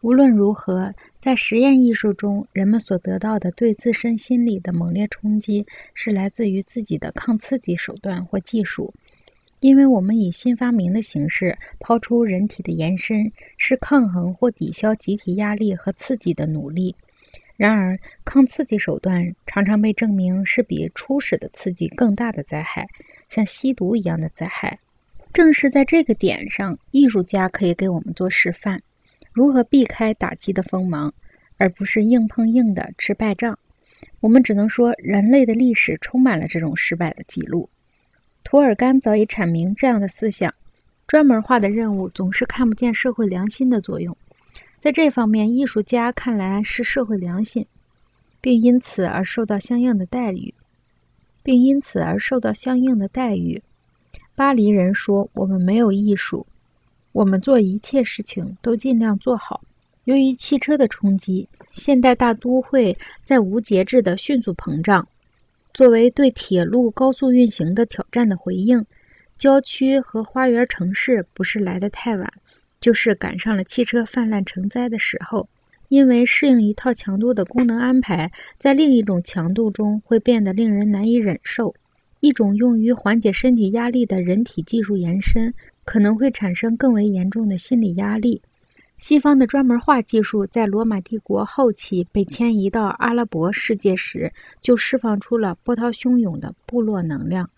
无论如何，在实验艺术中，人们所得到的对自身心理的猛烈冲击，是来自于自己的抗刺激手段或技术。因为我们以新发明的形式抛出人体的延伸，是抗衡或抵消集体压力和刺激的努力。然而，抗刺激手段常常被证明是比初始的刺激更大的灾害，像吸毒一样的灾害。正是在这个点上，艺术家可以给我们做示范。如何避开打击的锋芒，而不是硬碰硬的吃败仗？我们只能说，人类的历史充满了这种失败的记录。涂尔干早已阐明这样的思想：专门化的任务总是看不见社会良心的作用。在这方面，艺术家看来是社会良心，并因此而受到相应的待遇，并因此而受到相应的待遇。巴黎人说：“我们没有艺术。”我们做一切事情都尽量做好。由于汽车的冲击，现代大都会在无节制的迅速膨胀。作为对铁路高速运行的挑战的回应，郊区和花园城市不是来得太晚，就是赶上了汽车泛滥成灾的时候。因为适应一套强度的功能安排，在另一种强度中会变得令人难以忍受。一种用于缓解身体压力的人体技术延伸。可能会产生更为严重的心理压力。西方的专门化技术在罗马帝国后期被迁移到阿拉伯世界时，就释放出了波涛汹涌的部落能量。